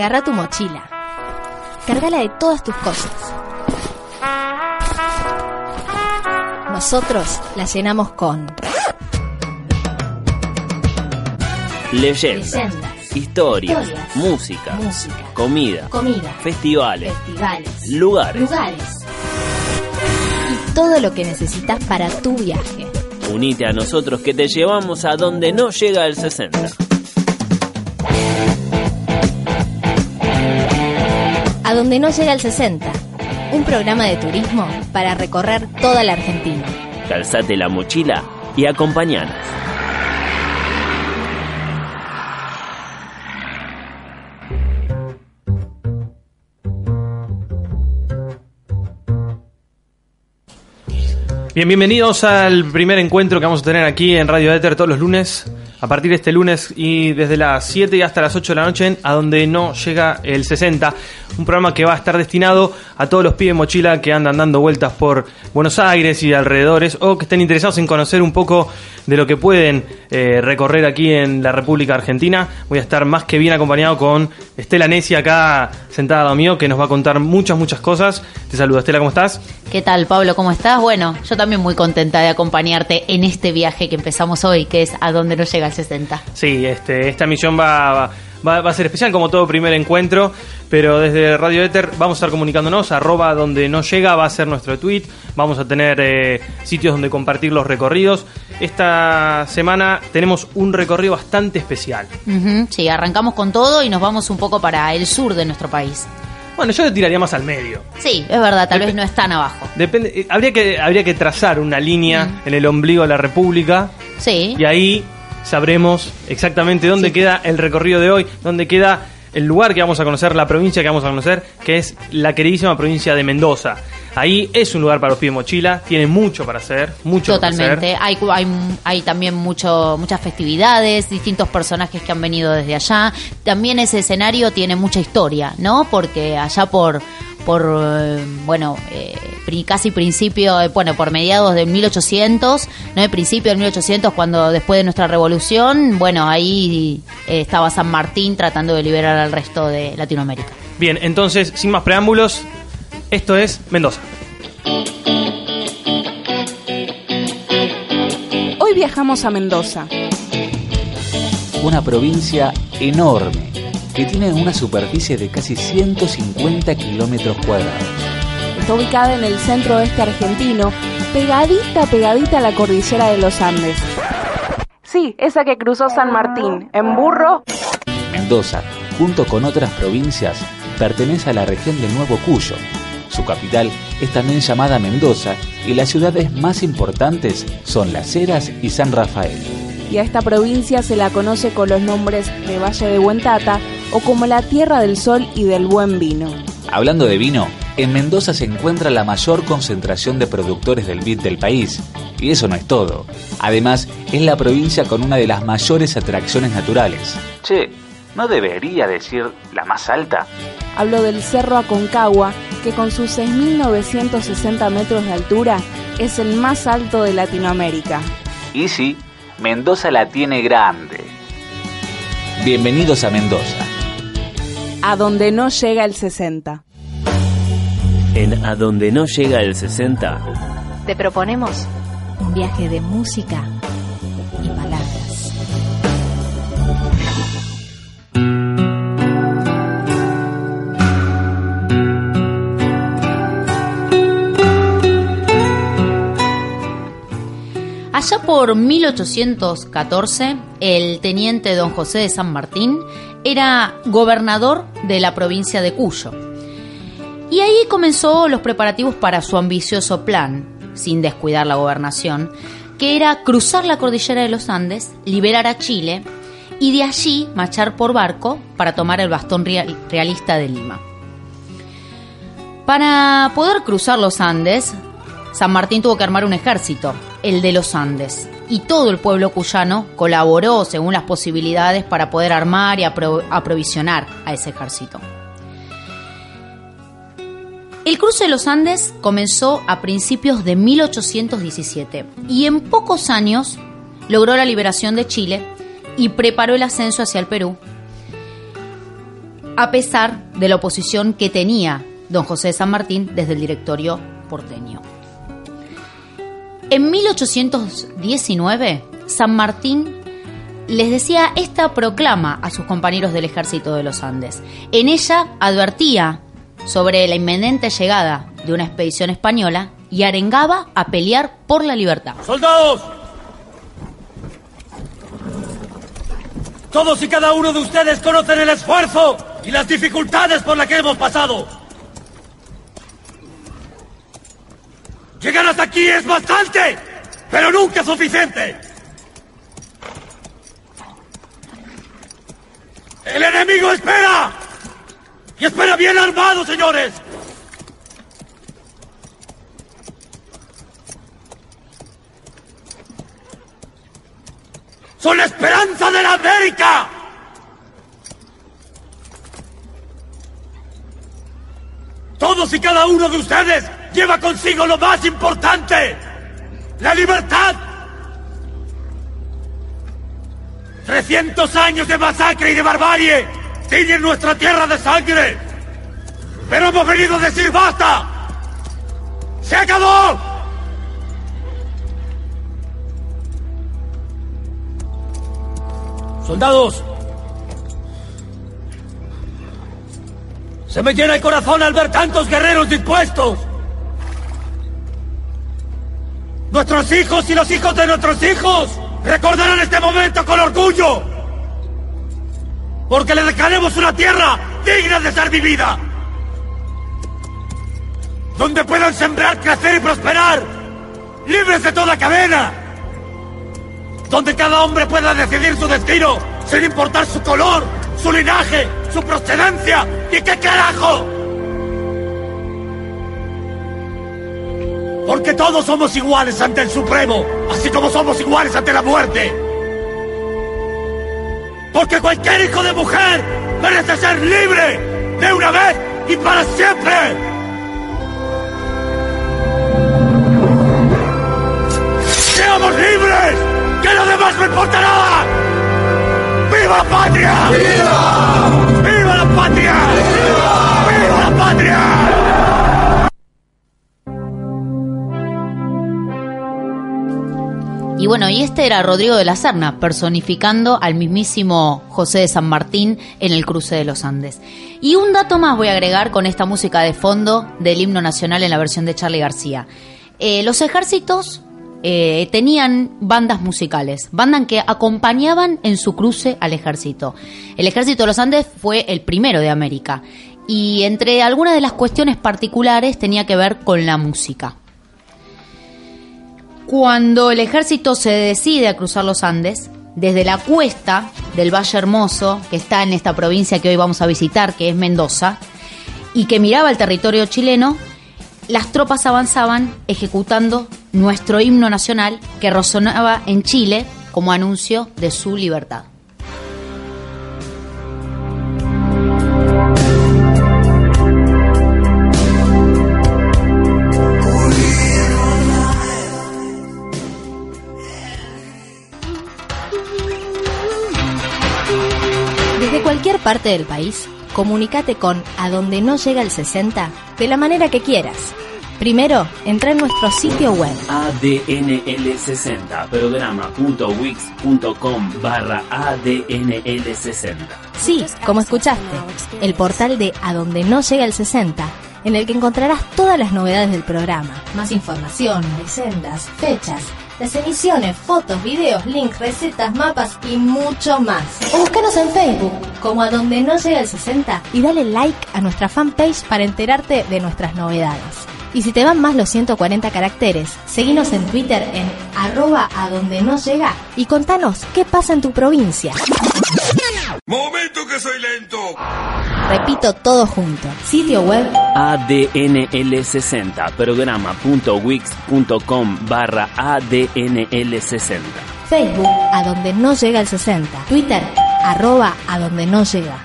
Agarra tu mochila. Cárgala de todas tus cosas. Nosotros la llenamos con Leyendas, Leyendas, historias, historias, música, música, comida, comida, festivales, festivales, lugares. lugares y todo lo que necesitas para tu viaje. Unite a nosotros que te llevamos a donde no llega el 60. A donde no llega el 60. Un programa de turismo para recorrer toda la Argentina. Calzate la mochila y acompañanos. Bien, bienvenidos al primer encuentro que vamos a tener aquí en Radio Éter todos los lunes, a partir de este lunes y desde las 7 y hasta las 8 de la noche, a donde no llega el 60, un programa que va a estar destinado a todos los pibes mochila que andan dando vueltas por Buenos Aires y alrededores o que estén interesados en conocer un poco de lo que pueden eh, recorrer aquí en la República Argentina. Voy a estar más que bien acompañado con Estela Nessi acá sentada lado mío, que nos va a contar muchas, muchas cosas. Te saludo, Estela, ¿cómo estás? ¿Qué tal, Pablo? ¿Cómo estás? Bueno, yo también muy contenta de acompañarte en este viaje que empezamos hoy, que es a donde no llega el 60. Sí, este, esta misión va, va, va a ser especial como todo primer encuentro, pero desde Radio Éter vamos a estar comunicándonos, arroba donde no llega va a ser nuestro tweet, vamos a tener eh, sitios donde compartir los recorridos. Esta semana tenemos un recorrido bastante especial. Sí, arrancamos con todo y nos vamos un poco para el sur de nuestro país. Bueno, yo le tiraría más al medio. Sí, es verdad, tal Dep- vez no es tan abajo. Depende, eh, habría que habría que trazar una línea Mm. en el ombligo de la República Sí, y ahí sabremos exactamente dónde Sí. queda el recorrido de hoy, dónde queda el lugar que vamos a conocer, la provincia que vamos a conocer, que es la queridísima provincia de Mendoza. Ahí es un lugar para los pies mochila, tiene mucho para hacer, mucho para totalmente. hacer. Hay, hay, hay también mucho, muchas festividades, distintos personajes que han venido desde allá. También ese escenario tiene mucha historia, ¿no? Porque allá por, por eh, bueno, eh, casi principio, eh, bueno, por mediados del 1800, ¿no? El principio del 1800, cuando después de nuestra revolución, bueno, ahí eh, estaba San Martín tratando de liberar al resto de Latinoamérica. Bien, entonces, sin más preámbulos, esto es Mendoza. Hoy viajamos a Mendoza. una provincia enorme que tiene una superficie de casi 150 kilómetros cuadrados. Está ubicada en el centro oeste argentino, pegadita, pegadita a la cordillera de los Andes. Sí, esa que cruzó San Martín, en burro. Mendoza, junto con otras provincias, pertenece a la región del Nuevo Cuyo. Su capital es también llamada Mendoza y las ciudades más importantes son Las Heras y San Rafael. Y a esta provincia se la conoce con los nombres de Valle de Buentata o como la Tierra del Sol y del Buen Vino. Hablando de vino, en Mendoza se encuentra la mayor concentración de productores del vid del país. Y eso no es todo. Además, es la provincia con una de las mayores atracciones naturales. Che, ¿no debería decir la más alta? Hablo del Cerro Aconcagua, que con sus 6.960 metros de altura es el más alto de Latinoamérica. Y sí, Mendoza la tiene grande. Bienvenidos a Mendoza. A donde no llega el 60. En A donde no llega el 60, Te proponemos un viaje de música y palabras. Allá por 1814, el teniente don José de San Martín era gobernador de la provincia de Cuyo. Y ahí comenzó los preparativos para su ambicioso plan, sin descuidar la gobernación, que era cruzar la cordillera de los Andes, liberar a Chile y de allí marchar por barco para tomar el bastón realista de Lima. Para poder cruzar los Andes, San Martín tuvo que armar un ejército, el de los Andes, y todo el pueblo cuyano colaboró según las posibilidades para poder armar y aprovisionar a ese ejército. El cruce de los Andes comenzó a principios de 1817 y en pocos años logró la liberación de Chile y preparó el ascenso hacia el Perú, a pesar de la oposición que tenía don José de San Martín desde el directorio porteño. En 1819, San Martín les decía esta proclama a sus compañeros del ejército de los Andes. En ella advertía sobre la inminente llegada de una expedición española y arengaba a pelear por la libertad. ¡Soldados! Todos y cada uno de ustedes conocen el esfuerzo y las dificultades por las que hemos pasado. Llegar hasta aquí es bastante, pero nunca suficiente. El enemigo espera. Y espera bien armado, señores. Son la esperanza de la América. Todos y cada uno de ustedes lleva consigo lo más importante, la libertad. 300 años de masacre y de barbarie tiñen nuestra tierra de sangre. Pero hemos venido a decir basta. ¡Se acabó! Soldados, se me llena el corazón al ver tantos guerreros dispuestos. Nuestros hijos y los hijos de nuestros hijos recordarán este momento con orgullo. Porque le dejaremos una tierra digna de ser vivida. Donde puedan sembrar, crecer y prosperar. Libres de toda cadena. Donde cada hombre pueda decidir su destino sin importar su color, su linaje, su procedencia. ¿Y qué carajo? Porque todos somos iguales ante el Supremo, así como somos iguales ante la muerte. Porque cualquier hijo de mujer merece ser libre de una vez y para siempre. ¡Seamos libres! ¡Que lo demás no importa nada! ¡Viva la patria! ¡Viva! ¡Viva la patria! Y bueno, y este era Rodrigo de la Serna, personificando al mismísimo José de San Martín en el cruce de los Andes. Y un dato más voy a agregar con esta música de fondo del himno nacional en la versión de Charlie García. Eh, los ejércitos eh, tenían bandas musicales, bandas que acompañaban en su cruce al ejército. El ejército de los Andes fue el primero de América y entre algunas de las cuestiones particulares tenía que ver con la música. Cuando el ejército se decide a cruzar los Andes, desde la cuesta del Valle Hermoso, que está en esta provincia que hoy vamos a visitar, que es Mendoza, y que miraba el territorio chileno, las tropas avanzaban ejecutando nuestro himno nacional que resonaba en Chile como anuncio de su libertad. Parte del país, comunícate con A Donde No Llega el 60 de la manera que quieras. Primero, entra en nuestro sitio web adnl60 programa.wix.com barra adnl60 Sí, como escuchaste, el portal de A Donde No Llega el 60 en el que encontrarás todas las novedades del programa. Más información, leyendas, fechas, las emisiones, fotos, videos, links, recetas, mapas y mucho más. O búscanos en Facebook como a donde no llega el 60 y dale like a nuestra fanpage para enterarte de nuestras novedades. Y si te van más los 140 caracteres, seguinos en Twitter en arroba a donde no llega y contanos qué pasa en tu provincia. ¡Momento que soy lento! Repito todo junto. Sitio web ADNL60, programa.wix.com barra ADNL60. Facebook a donde no llega el 60. Twitter arroba a donde no llega.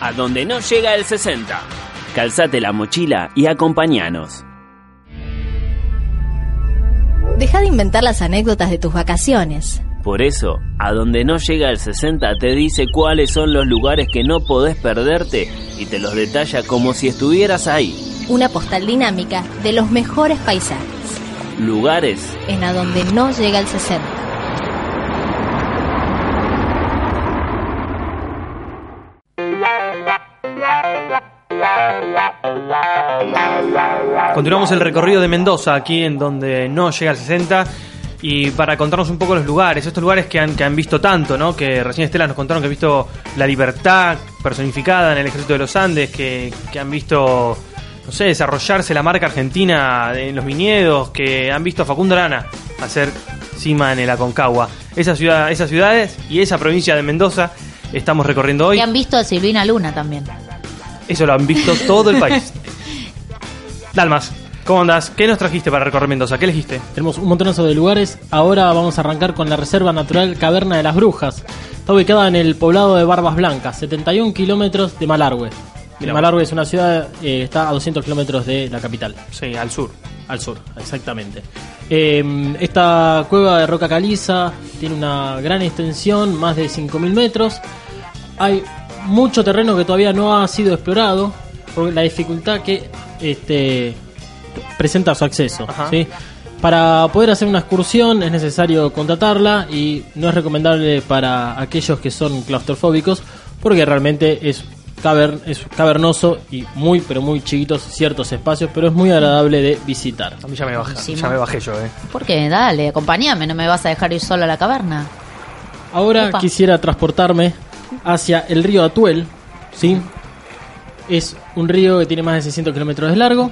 A donde no llega el 60. Calzate la mochila y acompañanos. Deja de inventar las anécdotas de tus vacaciones. Por eso, a donde no llega el 60 te dice cuáles son los lugares que no podés perderte y te los detalla como si estuvieras ahí. Una postal dinámica de los mejores paisajes. Lugares En a donde no llega el 60. Continuamos el recorrido de Mendoza, aquí en donde no llega al 60. Y para contarnos un poco los lugares, estos lugares que han, que han visto tanto, ¿no? Que recién Estela nos contaron que han visto la libertad personificada en el ejército de los Andes, que, que han visto, no sé, desarrollarse la marca argentina en los viñedos, que han visto a Facundo Arana hacer cima en el Aconcagua. Esa ciudad, esas ciudades y esa provincia de Mendoza estamos recorriendo hoy. Y han visto a Silvina Luna también. Eso lo han visto todo el país. Dalmas, ¿cómo andás? ¿Qué nos trajiste para recorrer Mendoza? ¿Qué elegiste? Tenemos un montonazo de lugares. Ahora vamos a arrancar con la Reserva Natural Caverna de las Brujas. Está ubicada en el poblado de Barbas Blancas, 71 kilómetros de Malargüe. Malargüe es una ciudad, eh, está a 200 kilómetros de la capital. Sí, al sur. Al sur, exactamente. Eh, esta cueva de roca caliza tiene una gran extensión, más de 5.000 metros. Hay mucho terreno que todavía no ha sido explorado por la dificultad que este, presenta su acceso. ¿sí? Para poder hacer una excursión es necesario contratarla y no es recomendable para aquellos que son claustrofóbicos porque realmente es, caver- es cavernoso y muy pero muy chiquitos ciertos espacios, pero es muy agradable de visitar. A mí ya me bajé, Buenísimo. ya me bajé yo, eh. ¿Por qué? Dale, acompáñame, no me vas a dejar ir solo a la caverna. Ahora Opa. quisiera transportarme hacia el río Atuel, ¿sí? Es un río que tiene más de 600 kilómetros de largo.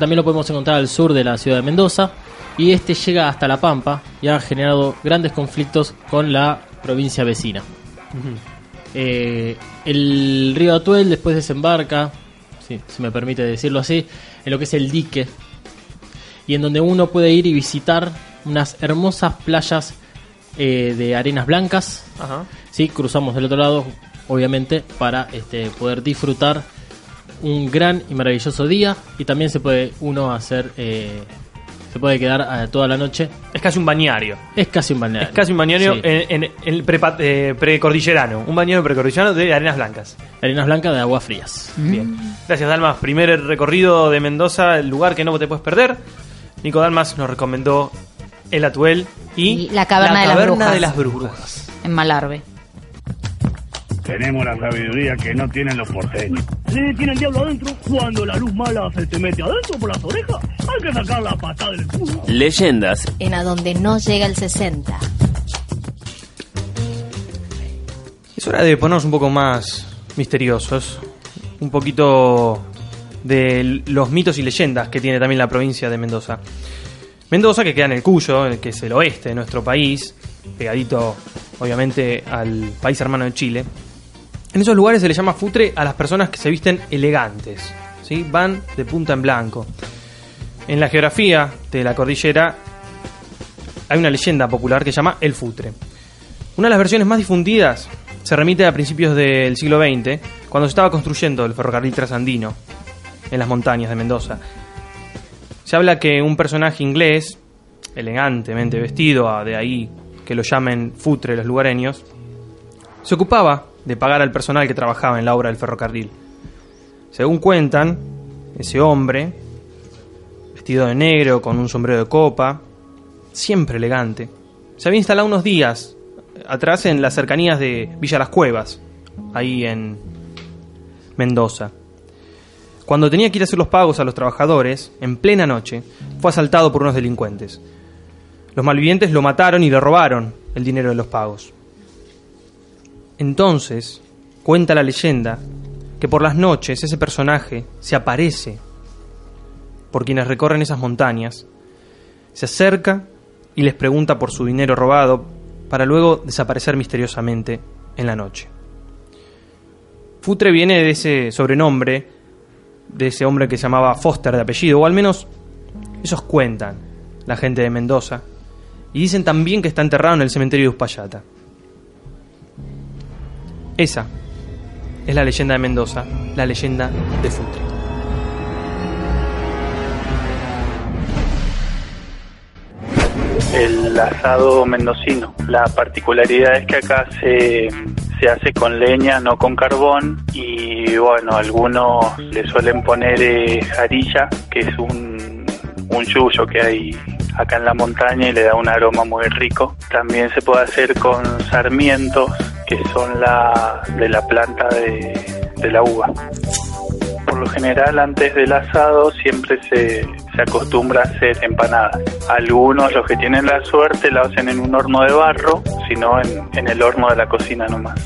También lo podemos encontrar al sur de la ciudad de Mendoza. Y este llega hasta La Pampa y ha generado grandes conflictos con la provincia vecina. Eh, el río Atuel después desembarca, si me permite decirlo así, en lo que es el dique. Y en donde uno puede ir y visitar unas hermosas playas eh, de arenas blancas. Ajá. Sí, cruzamos del otro lado, obviamente, para este, poder disfrutar un gran y maravilloso día. Y también se puede uno hacer, eh, se puede quedar eh, toda la noche. Es casi un bañario. Es casi un balneario. Es casi un bañario Sí. en, en el prepa- eh, precordillerano. Un bañario precordillerano de arenas blancas. Arenas blancas de aguas frías. Bien. Gracias, Dalmas. Primer recorrido de Mendoza, el lugar que no te puedes perder. Nico Dalmas nos recomendó el Atuel y, Y la caverna de las caverna de las brujas. En Malarbe. Tenemos la sabiduría que no tienen los porteños. Sí, tiene el diablo adentro. Cuando la luz mala se te mete adentro por las orejas, hay que sacar la patada del culo. Leyendas En a donde no llega el 60. Es hora de ponernos un poco más misteriosos. Un poquito de los mitos y leyendas que tiene también la provincia de Mendoza. Mendoza, que queda en el Cuyo, el que es el oeste de nuestro país, pegadito obviamente al país hermano de Chile. En esos lugares se le llama futre a las personas que se visten elegantes, ¿sí? van de punta en blanco. En la geografía de la cordillera hay una leyenda popular que se llama el futre. Una de las versiones más difundidas se remite a principios del siglo XX, cuando se estaba construyendo el ferrocarril trasandino en las montañas de Mendoza. Se habla que un personaje inglés, elegantemente vestido, de ahí que lo llamen futre los lugareños, se ocupaba de pagar al personal que trabajaba en la obra del ferrocarril. Según cuentan, ese hombre, vestido de negro, con un sombrero de copa, siempre elegante, se había instalado unos días atrás en las cercanías de Villa Las Cuevas, ahí en Mendoza. Cuando tenía que ir a hacer los pagos a los trabajadores, en plena noche, fue asaltado por unos delincuentes. Los malvivientes lo mataron y le robaron el dinero de los pagos. Entonces, cuenta la leyenda que por las noches ese personaje se aparece por quienes recorren esas montañas, se acerca y les pregunta por su dinero robado para luego desaparecer misteriosamente en la noche. Futre viene de ese sobrenombre, de ese hombre que se llamaba Foster de apellido, o al menos esos cuentan la gente de Mendoza, y dicen también que está enterrado en el cementerio de Uspallata. Esa es la leyenda de Mendoza, la leyenda de Futre. el asado mendocino. La particularidad es que acá se, se hace con leña, no con carbón, y bueno, algunos le suelen poner eh, jarilla, que es un, un que hay acá en la montaña y le da un aroma muy rico. También se puede hacer con sarmientos, que son la, de la planta de, de la uva. Por lo general, antes del asado siempre se, se acostumbra a hacer empanadas. Algunos, los que tienen la suerte, la hacen en un horno de barro, sino en, en el horno de la cocina nomás.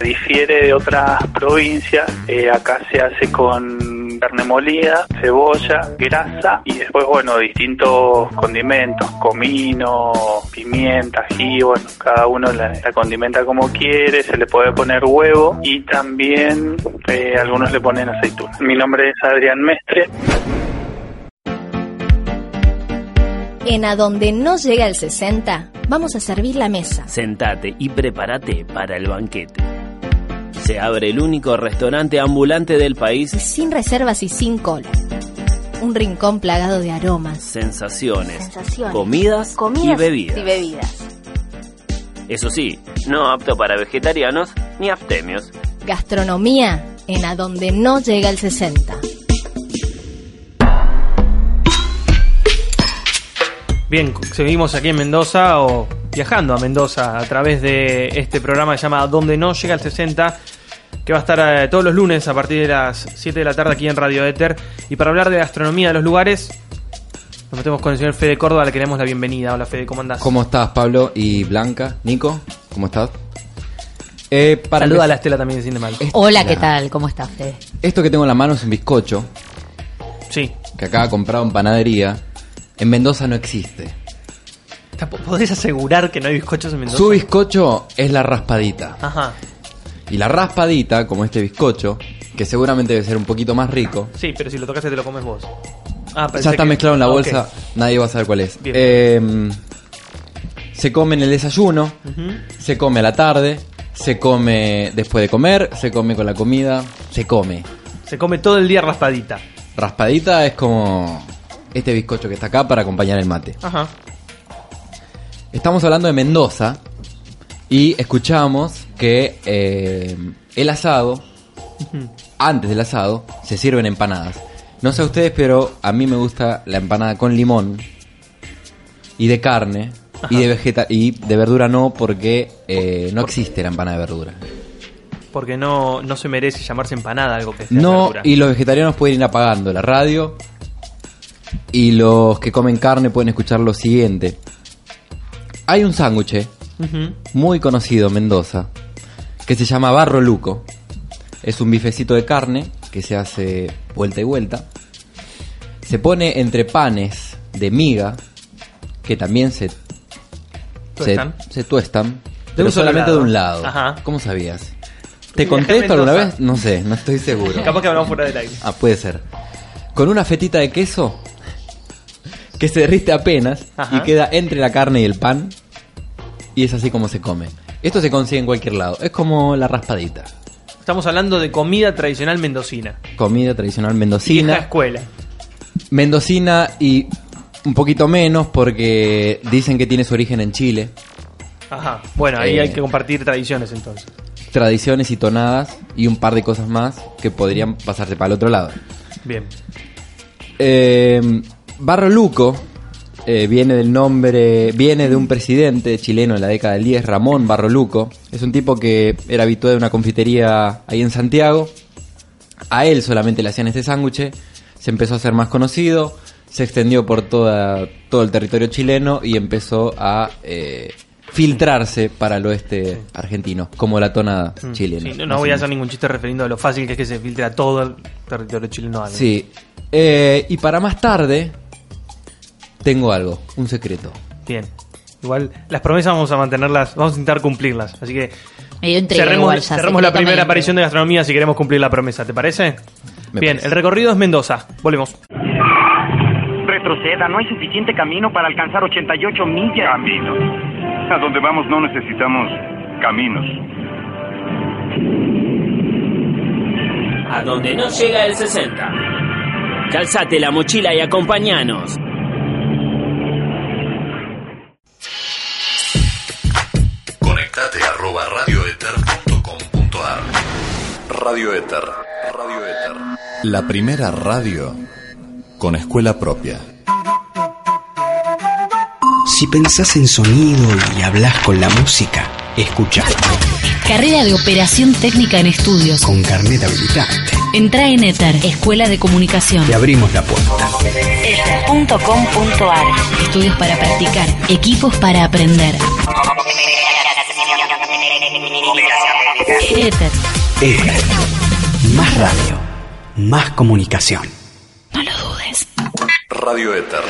Difiere de otras provincias, eh, acá se hace con carne molida, cebolla, grasa y después, bueno, distintos condimentos, comino, pimienta, ají, bueno, cada uno la, la condimenta como quiere, se le puede poner huevo y también eh, algunos le ponen aceituna. Mi nombre es Adrián Mestre. En A Donde No Llega el 60, vamos a servir la mesa. Sentate y prepárate para el banquete. Se abre el único restaurante ambulante del país. Sin reservas y sin cola. Un rincón plagado de aromas, Sensaciones, Sensaciones, comidas, comidas y bebidas. y bebidas. Eso sí, no apto para vegetarianos ni aftemios. Gastronomía en A Donde No Llega el 60. Bien, seguimos aquí en Mendoza o viajando a Mendoza a través de este programa que se llama Donde no llega el 60, que va a estar eh, todos los lunes a partir de las 7 de la tarde aquí en Radio Éter. Y para hablar de gastronomía de los lugares, nos metemos con el señor Fede Córdoba, le queremos la bienvenida. Hola Fede, ¿cómo andás? ¿Cómo estás, Pablo y Blanca? Nico, ¿cómo estás? Eh, para Saluda a la Estela también, sin de mal. Hola, ¿qué tal? ¿Cómo estás, Fede? Esto que tengo en la mano es un bizcocho. Sí. Que acá comprado en panadería. En Mendoza no existe. ¿Podés asegurar que no hay bizcochos en Mendoza? Su bizcocho es la raspadita. Ajá. Y la raspadita, como este bizcocho, que seguramente debe ser un poquito más rico, Sí, pero si lo tocaste te lo comes vos. Ah, ya está que- mezclado en la Ah, bolsa, nadie va a saber cuál es. Eh, se come en el desayuno, se come a la tarde, se come después de comer, se come con la comida, se come. Se come todo el día raspadita. Raspadita es como este bizcocho que está acá para acompañar el mate. Ajá. Estamos hablando de Mendoza y escuchamos que eh, el asado, antes del asado, se sirven empanadas. No sé a ustedes, pero a mí me gusta la empanada con limón y de carne y de vegeta y de verdura no porque eh, no existe la empanada de verdura. Porque no, no se merece llamarse empanada algo que sea No, verdura. y los vegetarianos pueden ir apagando la radio y los que comen carne pueden escuchar lo siguiente. Hay un sándwich Ujú. muy conocido en Mendoza que se llama Barro Luco. Es un bifecito de carne que se hace vuelta y vuelta. Se pone entre panes de miga que también se ¿Tuestan? se, se tuestan, De pero solamente lado. de un lado. Ajá. ¿Cómo sabías? Sí, ¿Te viajé conté a esto alguna vez? No sé, no estoy seguro. Capaz que hablamos fuera del aire. Ah, puede ser. Con una fetita de queso que se derrite apenas Ajá. y queda entre la carne y el pan. Y es así como se come. Esto se consigue en cualquier lado. Es como la raspadita. Estamos hablando de comida tradicional mendocina. Comida tradicional Vieja mendocina. escuela. Mendocina y un poquito menos porque dicen que tiene su origen en Chile. Ajá. Bueno, ahí Eh. hay que compartir tradiciones entonces. Tradiciones y tonadas y un par de cosas más que podrían pasarse para el otro lado. Bien. Eh, Barro Luco eh, viene del nombre, viene de un presidente chileno en la década del 10, Ramón Barro Luco. Es un tipo que era habitué de una confitería ahí en Santiago. A él solamente le hacían este sándwich. Se empezó a hacer más conocido. Se extendió por toda, todo el territorio chileno y empezó a eh, filtrarse para el oeste argentino, como la tonada Mm, chilena. sí, no, no voy a hacer ningún chiste referiendo a lo fácil que es que se filtre a todo el territorio chileno. Sí. Eh, y para más tarde, tengo algo, un secreto. Bien. Igual las promesas vamos a mantenerlas, vamos a intentar cumplirlas. Así que Medio intriga cerremos, igual ya, cerremos la primera medio aparición de gastronomía si queremos cumplir la promesa, ¿te parece? Me Bien, parece. el recorrido es Mendoza. Volvemos. Retroceda, no hay suficiente camino para alcanzar 88 millas. Caminos. A donde vamos no necesitamos caminos. A donde no llega el 60. Calzate la mochila y acompañanos. Arroba radioeter.com.ar Radio Eter. Radio Eter. La primera radio con escuela propia. Si pensás en sonido y hablas con la música, escucha. Carrera de Operación Técnica en Estudios. Con carnet habilitante. Entra en Ether, Escuela de Comunicación. Te abrimos la puerta. Ether.com.ar. Estudios para practicar, equipos para aprender. Ether. Ether. Más radio. Más comunicación. No lo dudes. Radio Eter.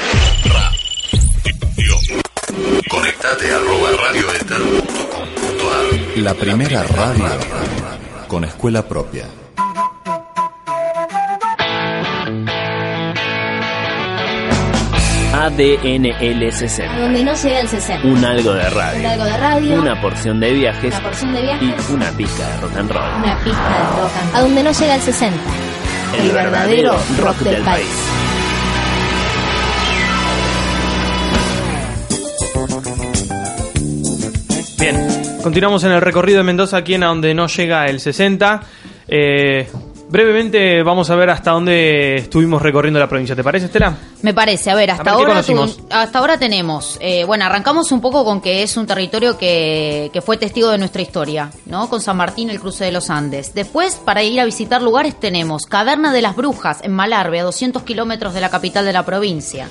Conectate arroba radioeter.com.ar La primera radio con escuela propia. ADNL60. Donde no llega el 60. Un algo de Un radio. algo de radio. Una porción de viajes. Una porción de viajes. Y una pizca de rock and roll. Una pista de rock and- A donde no llega el 60. El, verdadero rock del país. Bien, continuamos en el recorrido de Mendoza aquí en a donde no llega el 60. Eh, brevemente vamos a ver hasta dónde estuvimos recorriendo la provincia. ¿Te parece, Estela? Me parece, a ver, hasta A ver, ¿qué ahora tu- hasta ahora tenemos, eh, bueno, arrancamos un poco con que es un territorio que, que fue testigo de nuestra historia, ¿no? Con San Martín, el cruce de los Andes. Después, para ir a visitar lugares, tenemos Caverna de las Brujas en Malarbe, a 200 kilómetros de la capital de la provincia.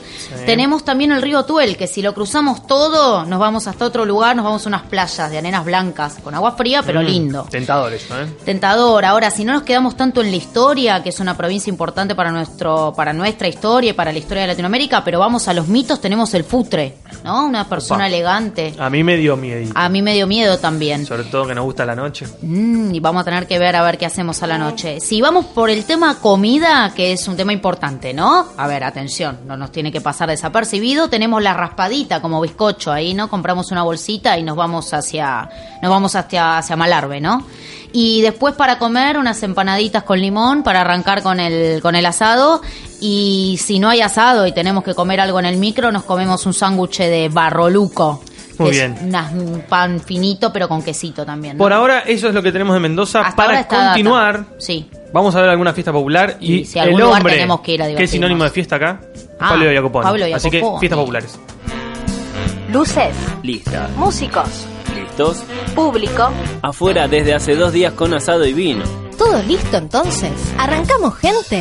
Tenemos también el río Tuel, que si lo cruzamos todo, nos vamos hasta otro lugar, nos vamos a unas playas de arenas blancas, con agua fría, pero Mm, lindo. Tentador eso, ¿eh? Tentador. Ahora, si no nos quedamos tanto en la historia, que es una provincia importante para nuestro, para nuestra historia y para la historia de Latinoamérica, pero vamos a los mitos, tenemos el futre, ¿no? Una persona Opa. elegante. A mí me dio miedo. A mí me dio miedo también. Sobre todo que nos gusta la noche. Mm, y vamos a tener que ver a ver qué hacemos a la noche. Si vamos por el tema comida, que es un tema importante, ¿no? A ver, atención, no nos tiene que pasar desapercibido. Tenemos la raspadita como bizcocho ahí, ¿no? Compramos una bolsita y nos vamos hacia, nos vamos hacia, hacia Malarbe, ¿no? Y después para comer unas empanaditas con limón para arrancar con el, con el asado. Y si no hay asado y tenemos que comer algo en el micro, nos comemos un sándwich de barroluco. Muy que bien. Unas- un pan finito, pero con quesito también. ¿no? Por ahora, eso es lo que tenemos de Mendoza. Hasta Para continuar, data. Sí. vamos a ver alguna fiesta popular. Y, si algún el lugar hombre, tenemos que ir a que es sinónimo de fiesta acá, Ah, Pablo. Pablo Así que fiestas populares. Luces, Lista. músicos, Público. Afuera desde hace dos días con asado y vino. ¿Todo listo entonces? ¿Arrancamos, gente?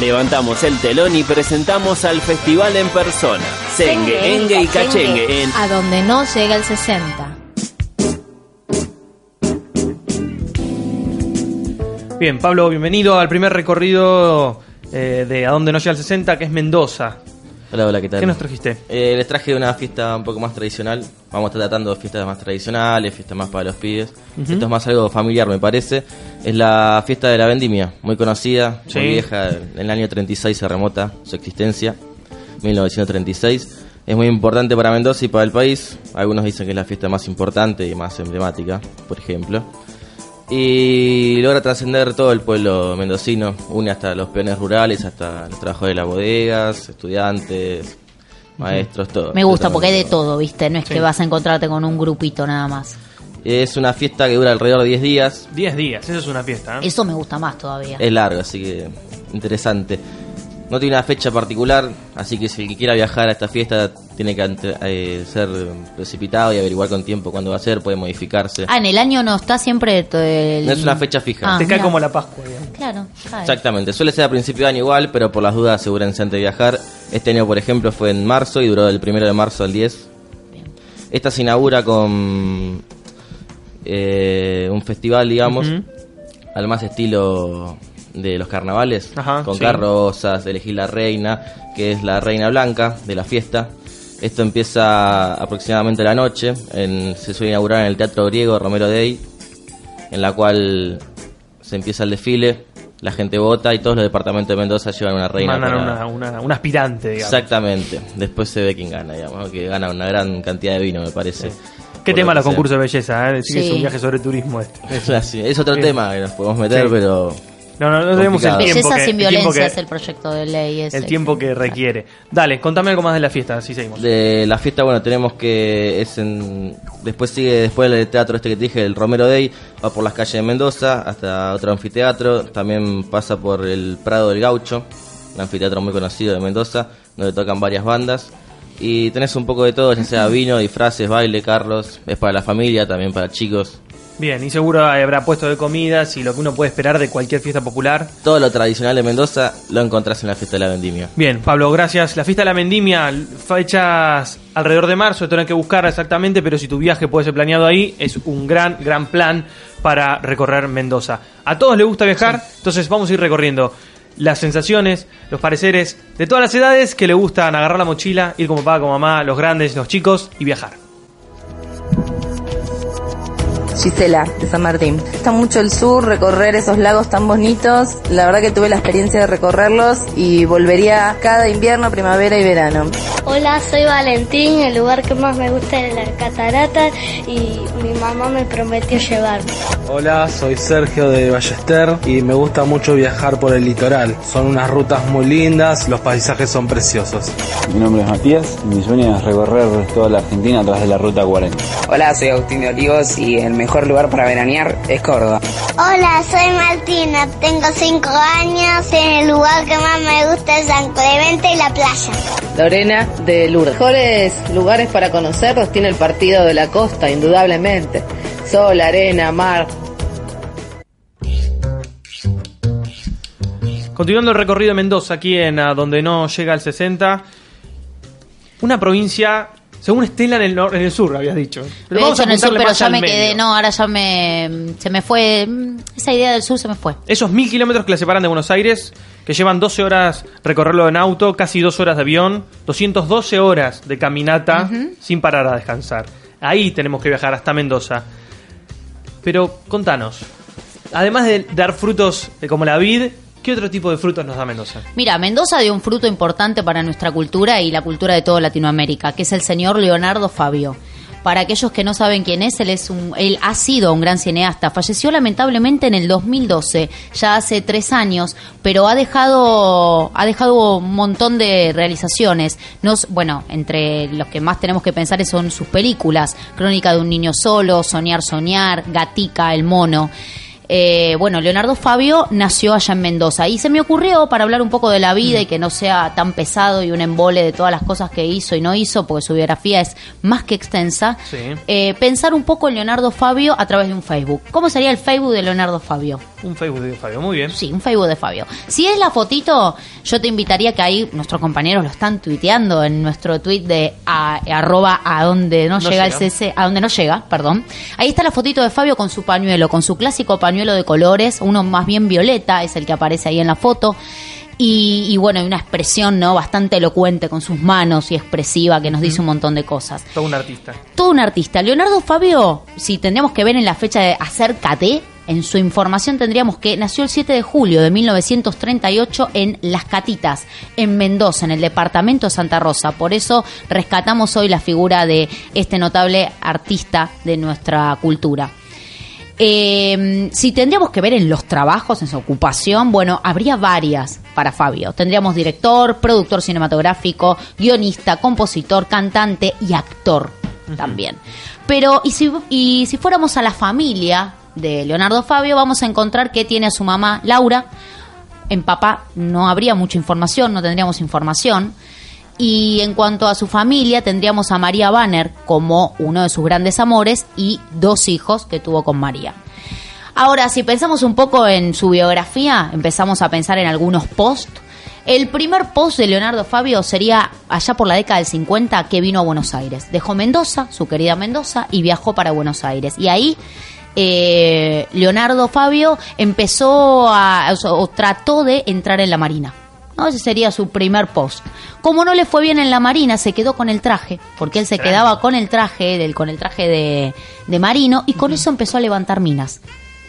Levantamos el telón y presentamos al festival en persona. Sengue, Engue y Cachengue en A donde no llega el 60. Bien, Pablo, bienvenido al primer recorrido eh, de A dónde no llega el 60, que es Mendoza. Hola, hola, ¿qué tal? ¿Qué nos trajiste? Eh, les traje una fiesta un poco más tradicional. Vamos a estar tratando de fiestas más tradicionales, fiestas más para los pibes. Ujú. Esto es más algo familiar, me parece. Es la fiesta de la vendimia, muy conocida, Sí. muy vieja. En el año 36 se remota su existencia, 1936. Es muy importante para Mendoza y para el país. Algunos dicen que es la fiesta más importante y más emblemática, por ejemplo. Y logra trascender todo el pueblo mendocino, une hasta los peones rurales, hasta los trabajadores de las bodegas, estudiantes, maestros, todo. Me gusta porque hay de todo, ¿viste? No es Sí. que vas a encontrarte con un grupito nada más. Es una fiesta que dura alrededor de 10 días, 10 días, eso es una fiesta. ¿eh? Eso me gusta más todavía. es largo, así que interesante. No tiene una fecha particular, así que si el que quiera viajar a esta fiesta tiene que ante- eh, ser precipitado y averiguar con tiempo cuándo va a ser, puede modificarse. Ah, en el año no está siempre todo el... No es una fecha fija. Ah, Te cae mira. como la Pascua, digamos. Claro, cae. Exactamente, suele ser a principio de año igual, pero por las dudas asegúrense antes de viajar. Este año, por ejemplo, fue en marzo y duró del primero de marzo al 10. Esta se inaugura con eh, un festival, digamos, al más estilo de los carnavales, Ajá, con sí. carrozas, elegir la reina, que es la reina blanca de la fiesta. Esto empieza aproximadamente a la noche, en- se suele inaugurar en el Teatro Griego Romero Day, en la cual se empieza el desfile, la gente vota y todos los departamentos de Mendoza llevan una reina. Mandan para- una, una- un aspirante, digamos. Exactamente, después se ve quién gana, digamos, que gana una gran cantidad de vino, me parece. Qué tema lo los concursos de belleza, ¿eh? Decir que es un viaje sobre turismo este. Es, así, es otro tema que nos podemos meter, Sí. pero. No, no, no tenemos el tiempo Belleza que- sin el tiempo violencia que- es el proyecto de ley. ese. El tiempo que requiere. Dale, contame algo más de la fiesta, así seguimos. De la fiesta, bueno, tenemos que es en después sigue después del teatro este que te dije, el Romero Day, va por las calles de Mendoza hasta otro anfiteatro, también pasa por el Prado del Gaucho, un anfiteatro muy conocido de Mendoza, donde tocan varias bandas y tenés un poco de todo, ya sea vino, disfraces, baile, carros, es para la familia, también para chicos. Bien, y seguro habrá puesto de comidas y lo que uno puede esperar de cualquier fiesta popular. Todo lo tradicional de Mendoza lo encontrás en la fiesta de la vendimia. Bien, Pablo, gracias. La fiesta de la vendimia, fechas alrededor de marzo, esto no hay que buscar exactamente, pero si tu viaje puede ser planeado ahí, es un gran, gran plan para recorrer Mendoza. A todos les gusta viajar, entonces vamos a ir recorriendo las sensaciones, los pareceres de todas las edades que le gustan agarrar la mochila, ir como papá, como mamá, los grandes, los chicos y viajar. Gisela, de San Martín. Me gusta mucho el sur, recorrer esos lagos tan bonitos. La verdad que tuve la experiencia de recorrerlos y volvería cada invierno, primavera y verano. Hola, soy Valentín. El lugar que más me gusta es la catarata y mi mamá me prometió llevarme. Hola, soy Sergio de Ballester y me gusta mucho viajar por el litoral. Son unas rutas muy lindas, los paisajes son preciosos. Mi nombre es Matías y mi sueño es recorrer toda la Argentina a través de la Ruta 40. Hola, soy Agustín de Olivos y el mejor lugar para veranear es Córdoba. Hola, soy Martina. Tengo 5 años. El lugar que más me gusta es San Clemente y la playa. Lorena de Lourdes. Mejores lugares para conocer los tiene el partido de la costa, indudablemente. Sol, arena, mar. Continuando el recorrido de Mendoza, aquí en a donde no llega al 60, una provincia, según Estela, en el, nor- en el sur, habías dicho. He vamos hecho a en el sur, pero ya me medio. quedé. No, ahora ya me. Se me fue. mm, Esa idea del sur se me fue. Esos mil kilómetros que la separan de Buenos Aires, que llevan 12 horas recorrerlo en auto, casi 2 horas de avión, 212 horas de caminata sin parar a descansar. Ahí tenemos que viajar hasta Mendoza. Pero contanos, además de dar frutos de como la vid, ¿qué otro tipo de frutos nos da Mendoza? Mira, Mendoza dio un fruto importante para nuestra cultura y la cultura de toda Latinoamérica, que es el señor Leonardo Fabio. Para aquellos que no saben quién es, él es un, él ha sido un gran cineasta. Falleció lamentablemente en el 2012, ya hace tres años, pero ha dejado, ha dejado un montón de realizaciones. Nos, bueno, entre los que más tenemos que pensar son sus películas: Crónica de un niño solo, Soñar, soñar, Gatica, el mono. Eh, bueno, Leonardo Fabio nació allá en Mendoza y se me ocurrió para hablar un poco de la vida y que no sea tan pesado y un embole de todas las cosas que hizo y no hizo, porque su biografía es más que extensa, Sí. eh, pensar un poco en Leonardo Fabio a través de un Facebook. ¿Cómo sería el Facebook de Leonardo Fabio? Un Facebook de Fabio, muy bien. Sí, un Facebook de Fabio. Si es la fotito, yo te invitaría que ahí nuestros compañeros lo están tuiteando en nuestro tweet de a- arroba a donde no, No llega, llega. el CC, a donde no llega, perdón. Ahí está la fotito de Fabio con su pañuelo, con su clásico pañuelo de colores, uno más bien violeta, es el que aparece ahí en la foto. Y, y bueno, hay una expresión no bastante elocuente con sus manos y expresiva que nos dice un montón de cosas Todo un artista. todo un artista. Leonardo Fabio, si tendríamos que ver en la fecha de Acércate, en su información tendríamos que nació el 7 de julio de 1938 en Las Catitas, en Mendoza, en el departamento de Santa Rosa. Por eso rescatamos hoy la figura de este notable artista de nuestra cultura. Eh, si tendríamos que ver en los trabajos, en su ocupación, bueno, habría varias para Fabio. Tendríamos director, productor cinematográfico, guionista, compositor, cantante y actor también. Pero, y si, y si fuéramos a la familia de Leonardo Fabio, vamos a encontrar que tiene a su mamá Laura. En papá no habría mucha información, no tendríamos información. Y en cuanto a su familia, tendríamos a María Banner como uno de sus grandes amores y dos hijos que tuvo con María. Ahora, si pensamos un poco en su biografía, empezamos a pensar en algunos posts. El primer post de Leonardo Fabio sería allá por la década del 50 que vino a Buenos Aires. Dejó Mendoza, su querida Mendoza, y viajó para Buenos Aires. Y ahí eh, Leonardo Fabio empezó a, o, o trató de entrar en la Marina. ¿No? Ese sería su primer post. Como no le fue bien en la Marina, se quedó con el traje, porque él se quedaba con el traje, del, con el traje de, de marino, y con eso empezó a levantar minas.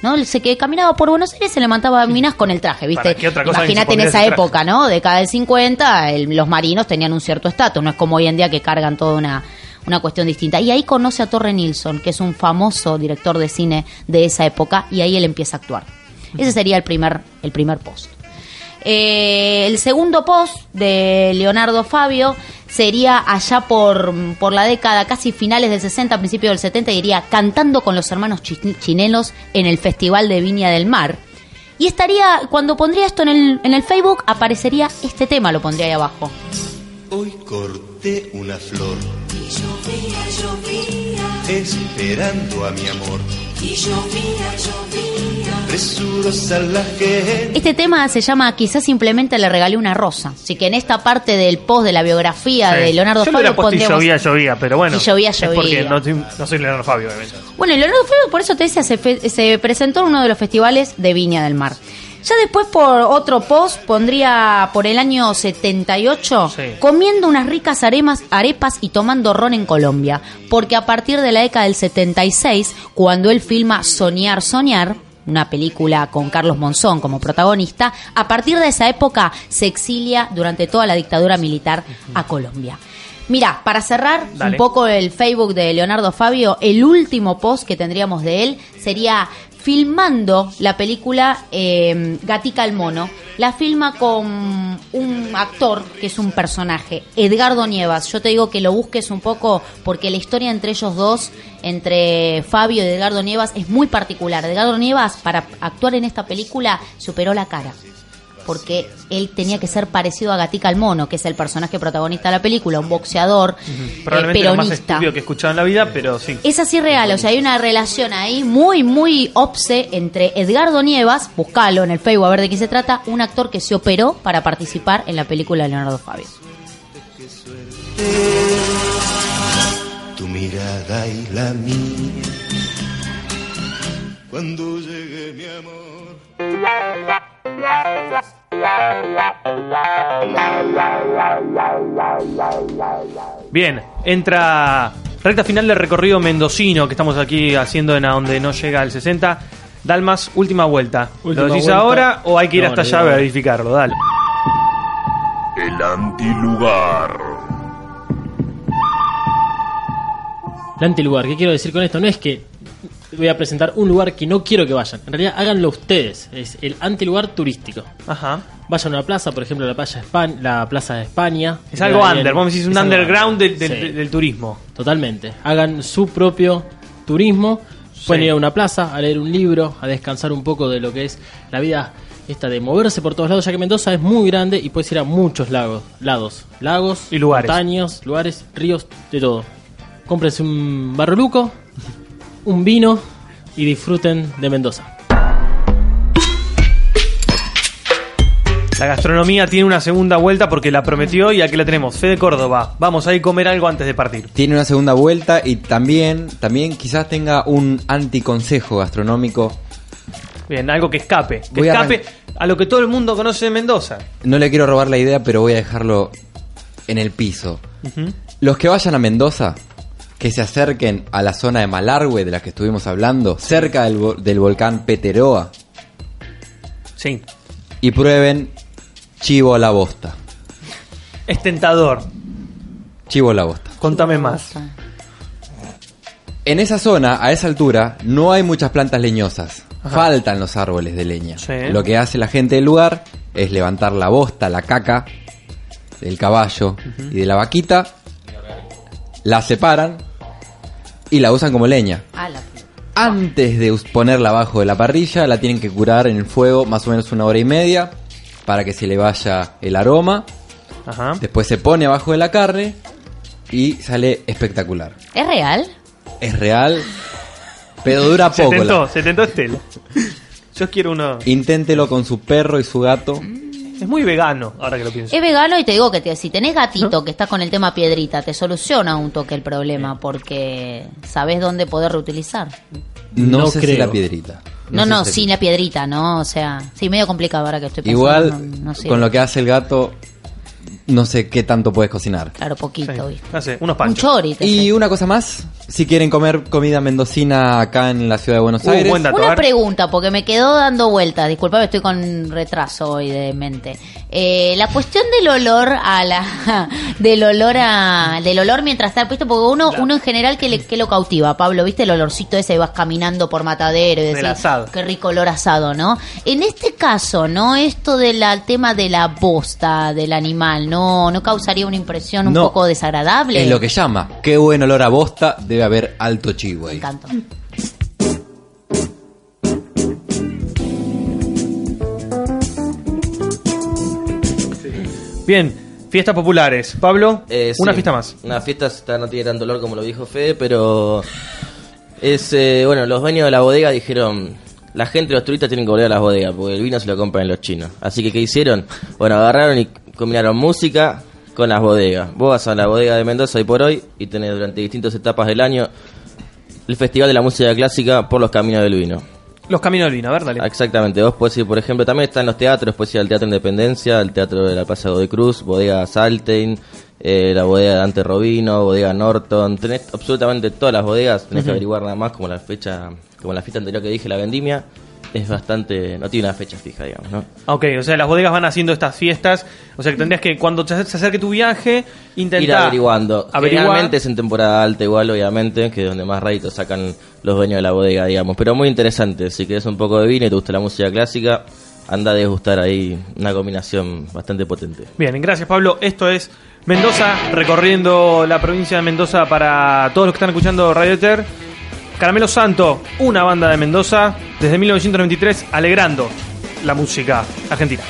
¿no? Él se que caminaba por Buenos Aires se levantaba minas con el traje, ¿viste? ¿Para qué otra cosa Imagínate en esa época, ¿no? Década del 50, el- los marinos tenían un cierto estatus, no es como hoy en día que cargan toda una, una cuestión distinta. Y ahí conoce a Torre Nilsson, que es un famoso director de cine de esa época, y ahí él empieza a actuar. Ese sería el primer, el primer post. Eh, el segundo post de Leonardo Fabio sería allá por, por la década, casi finales del 60, principios del 70, diría cantando con los hermanos chi- chinelos en el Festival de Viña del Mar. Y estaría, cuando pondría esto en el, en el Facebook, aparecería este tema, lo pondría ahí abajo. Hoy corté una flor Y llovía, llovía, esperando a mi amor. y llovía, llovía. Presurosa la gente. Este tema se llama Quizás simplemente le regalé una rosa. Así que en esta parte del post de la biografía de. Leonardo Yo Fabio pondríamos- llovía, llovía, pero bueno. Y llovía, Es porque llovía. no, soy- no soy Leonardo Fabio, obviamente. Bueno, Leonardo Fabio, por eso te decía, se, fe- se presentó en uno de los festivales de Viña del Mar. Ya después por otro post pondría por el año 78 Sí. comiendo unas ricas aremas, arepas y tomando ron en Colombia, porque a partir de la década del 76, cuando él filma Soñar, Soñar, una película con Carlos Monzón como protagonista, a partir de esa época se exilia durante toda la dictadura militar a Colombia. Mira, para cerrar Dale. un poco el Facebook de Leonardo Fabio, el último post que tendríamos de él sería filmando la película eh, Gatica el Mono. La filma con un actor que es un personaje, Edgardo Nievas. Yo te digo que lo busques un poco porque la historia entre ellos dos, entre Fabio y Edgardo Nievas, es muy particular. Edgardo Nievas, para actuar en esta película, superó la cara porque él tenía que ser parecido a Gatica el Mono, que es el personaje protagonista de la película, un boxeador eh, Probablemente lo más peronista. estúpido que he escuchado en la vida, pero sí. Es así real, o sea, hay una relación ahí muy, muy obse entre Edgardo Nievas, buscalo en el Facebook a ver de qué se trata, un actor que se operó para participar en la película de Leonardo Fabio. Tu mirada y la mía. Cuando llegue mi amor. Bien, entra recta final del recorrido mendocino que estamos aquí haciendo en a donde no llega al 60. Dalmas, última vuelta. Última ¿Lo decís vuelta. ahora o hay que ir No, hasta no, allá a verificarlo? Dale. El antilugar. El antilugar, ¿qué quiero decir con esto? No es que voy a presentar un lugar que no quiero que vayan. En realidad, háganlo ustedes. Es el antilugar turístico. Ajá. Vayan a una plaza, por ejemplo, la, playa la Plaza de España. Es algo under, vos me decís un underground under. del, del- Sí. del turismo. Totalmente. Hagan su propio turismo. Pueden Sí. ir a una plaza, a leer un libro, a descansar un poco de lo que es la vida esta de moverse por todos lados, ya que Mendoza es muy grande y puedes ir a muchos lagos, lados, lagos, Y lugares. montañas, lugares, ríos, de todo. Cómprense un barroluco, un vino y disfruten de Mendoza. La gastronomía tiene una segunda vuelta porque la prometió y aquí la tenemos. Fede Córdoba. Vamos a ir a comer algo antes de partir. Tiene una segunda vuelta y también, también quizás tenga un anticonsejo gastronómico. Bien, algo que escape. Que Voy escape a lo que todo el mundo conoce de Mendoza. No le quiero robar la idea, pero voy a dejarlo en el piso. Los que vayan a Mendoza, que se acerquen a la zona de Malargüe de la que estuvimos hablando, cerca del, vo- del volcán Peteroa, Sí. y prueben chivo a la bosta. Es tentador. Chivo a la bosta. Contame más. En esa zona, a esa altura, no hay muchas plantas leñosas. Ajá. Faltan los árboles de leña. Sí. Lo que hace la gente del lugar es levantar la bosta, la caca del caballo y de la vaquita, la separan y la usan como leña. Ah, la- Antes de ponerla abajo de la parrilla, la tienen que curar en el fuego más o menos una hora y media para que se le vaya el aroma. Ajá. Después se pone abajo de la carne y sale espectacular. ¿Es real? Es real, pero dura Se poco. tentó, la- se tentó Estela. Yo quiero uno. Inténtelo con su perro y su gato Es muy vegano, ahora que lo pienso. Es vegano y te digo que te- si tenés gatito que estás con el tema piedrita, te soluciona un toque el problema porque sabés dónde poder reutilizar. No, No sé si creo. la piedrita. No, no, sin la piedrita, ¿no? O sea, sí, medio complicado ahora que estoy pensando. Igual, no- no sé. con lo que hace el gato, no sé qué tanto puedes cocinar. Claro, poquito, ¿viste? No sé, unos Un panchos. chori. te Y una cosa más, si quieren comer comida mendocina acá en la ciudad de Buenos Uh, Aires, buen dato. a Una ver. pregunta, porque me quedó dando vueltas. Disculpame, estoy con retraso hoy de mente. Eh, la cuestión del olor a la, del olor a, del olor mientras está puesto, porque uno, uno en general que le, que lo cautiva, Pablo, viste el olorcito ese, vas caminando por matadero y Del decís, asado. qué rico olor asado, ¿no? En este caso, ¿no? Esto del tema de la bosta del animal, ¿no? ¿No causaría una impresión un No. poco desagradable? es lo que llama. Qué buen olor a bosta, debe haber alto chivo ahí. Encanto. Bien, fiestas populares. Pablo, Eh, una sí. fiesta más. Una fiesta esta no tiene tanto olor como lo dijo Fede, pero es eh, bueno, los dueños de la bodega dijeron, la gente, los turistas tienen que volver a las bodegas porque el vino se lo compran los chinos. Así que ¿qué hicieron? Bueno, agarraron y combinaron música con las bodegas. Vos vas a la bodega de Mendoza hoy por hoy y tenés durante distintas etapas del año el Festival de la Música Clásica por los Caminos del Vino. Los caminos del vino, a ver, dale. Exactamente, vos podés ir, por ejemplo, también están los teatros, puedes ir al Teatro Independencia, al Teatro de la Plaza de Cruz, Bodega Saltein, eh, la bodega de Dante Robino, Bodega Norton, tenés absolutamente todas las bodegas, tenés que averiguar nada más como la fecha, como la fiesta anterior que dije, la vendimia, es bastante, no tiene una fecha fija, digamos, ¿no? Ok, o sea, las bodegas van haciendo estas fiestas. O sea, que tendrías que, cuando se acerque tu viaje, intentar. Ir averiguando. averiguar. Generalmente es en temporada alta igual, obviamente, que es donde más réditos sacan los dueños de la bodega, digamos. Pero muy interesante, si querés un poco de vino y te gusta la música clásica, anda a degustar ahí una combinación bastante potente. Bien, gracias Pablo. Esto es Mendoza, recorriendo la provincia de Mendoza para todos los que están escuchando Radio Eter. Caramelo Santo, una banda de Mendoza, desde 1993, alegrando la música argentina.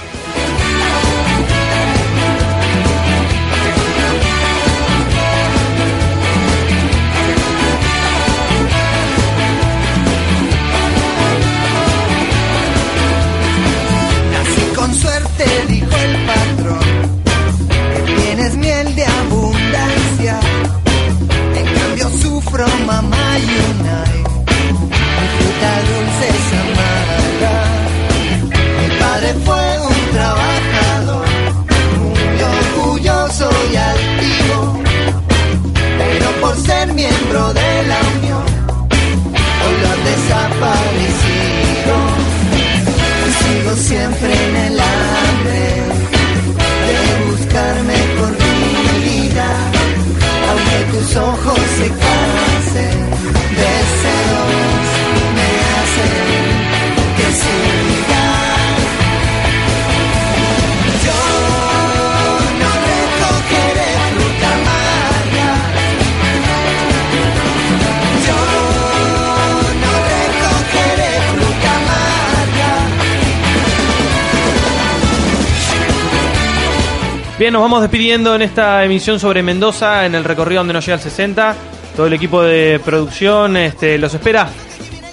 Bien, nos vamos despidiendo en esta emisión sobre Mendoza, en el recorrido donde nos llega el 60. Todo el equipo de producción este, los espera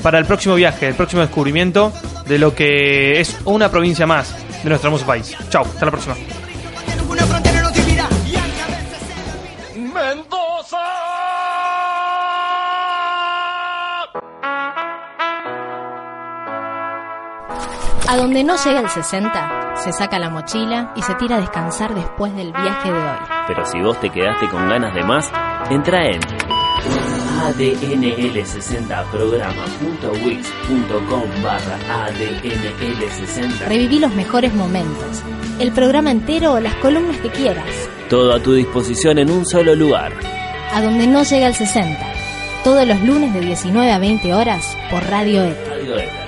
para el próximo viaje, el próximo descubrimiento de lo que es una provincia más de nuestro hermoso país. Chao, hasta la próxima. A donde no llega el 60, se saca la mochila y se tira a descansar después del viaje de hoy. Pero si vos te quedaste con ganas de más, entra en adnl60programa.wix.com barra adnl60. Reviví los mejores momentos, el programa entero o las columnas que quieras. Todo a tu disposición en un solo lugar. A donde no llega el 60, todos los lunes de 19 a 20 horas por Radio E. Radio Éter.